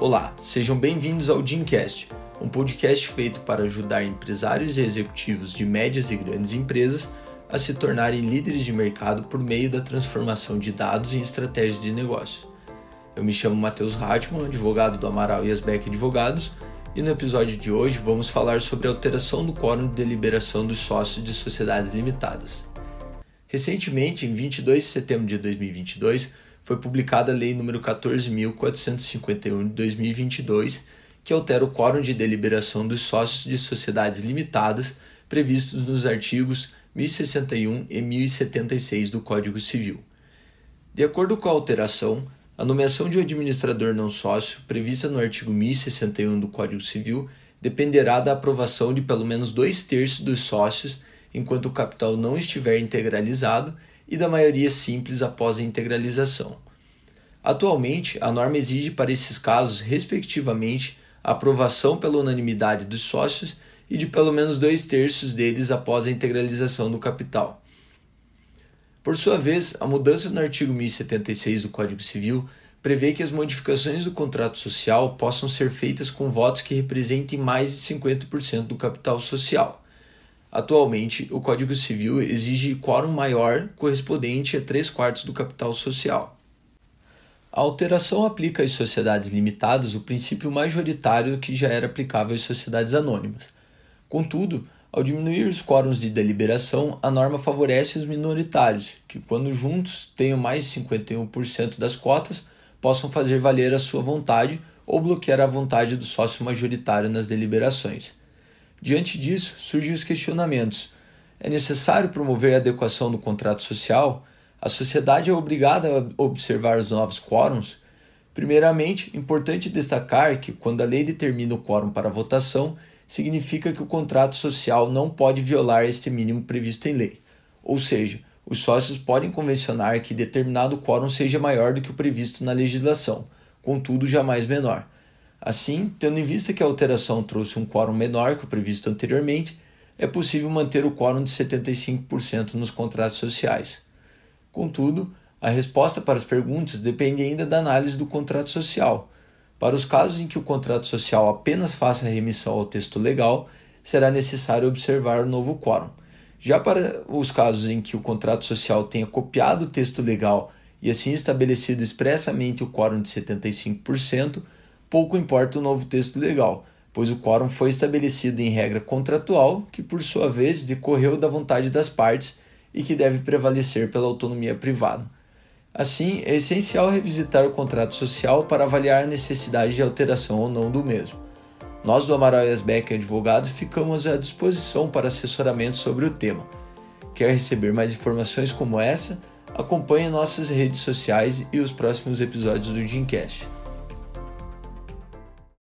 Olá, sejam bem-vindos ao Jimcast, um podcast feito para ajudar empresários e executivos de médias e grandes empresas a se tornarem líderes de mercado por meio da transformação de dados em estratégias de negócio. Eu me chamo Matheus Hartmann, advogado do Amaral e Asbeck Advogados, e no episódio de hoje vamos falar sobre a alteração do quórum de deliberação dos sócios de sociedades limitadas. Recentemente, em 22 de setembro de 2022, foi publicada a Lei nº 14.451 de 2022, que altera o quórum de deliberação dos sócios de sociedades limitadas previstos nos artigos 1061 e 1076 do Código Civil. De acordo com a alteração, a nomeação de um administrador não sócio, prevista no artigo 1061 do Código Civil, dependerá da aprovação de pelo menos dois terços dos sócios enquanto o capital não estiver integralizado e da maioria simples após a integralização. Atualmente, a norma exige para esses casos, respectivamente, aprovação pela unanimidade dos sócios e de pelo menos dois terços deles após a integralização do capital. Por sua vez, a mudança no artigo 1076 do Código Civil prevê que as modificações do contrato social possam ser feitas com votos que representem mais de 50% do capital social Atualmente, o Código Civil exige quórum maior correspondente a 3 quartos do capital social. A alteração aplica às sociedades limitadas o princípio majoritário que já era aplicável às sociedades anônimas. Contudo, ao diminuir os quórums de deliberação, a norma favorece os minoritários, que, quando juntos tenham mais de 51% das cotas, possam fazer valer a sua vontade ou bloquear a vontade do sócio majoritário nas deliberações. Diante disso, surgem os questionamentos. É necessário promover a adequação do contrato social? A sociedade é obrigada a observar os novos quórums? Primeiramente, importante destacar que, quando a lei determina o quórum para votação, significa que o contrato social não pode violar este mínimo previsto em lei. Ou seja, os sócios podem convencionar que determinado quórum seja maior do que o previsto na legislação, contudo jamais menor. Assim, tendo em vista que a alteração trouxe um quórum menor que o previsto anteriormente, é possível manter o quórum de 75% nos contratos sociais. Contudo, a resposta para as perguntas depende ainda da análise do contrato social. Para os casos em que o contrato social apenas faça remissão ao texto legal, será necessário observar o novo quórum. Já para os casos em que o contrato social tenha copiado o texto legal e assim estabelecido expressamente o quórum de 75%, pouco importa o novo texto legal, pois o quórum foi estabelecido em regra contratual, que por sua vez decorreu da vontade das partes e que deve prevalecer pela autonomia privada. Assim, é essencial revisitar o contrato social para avaliar a necessidade de alteração ou não do mesmo. Nós do Amaral Becker Advogados ficamos à disposição para assessoramento sobre o tema. Quer receber mais informações como essa? Acompanhe nossas redes sociais e os próximos episódios do Gymcast.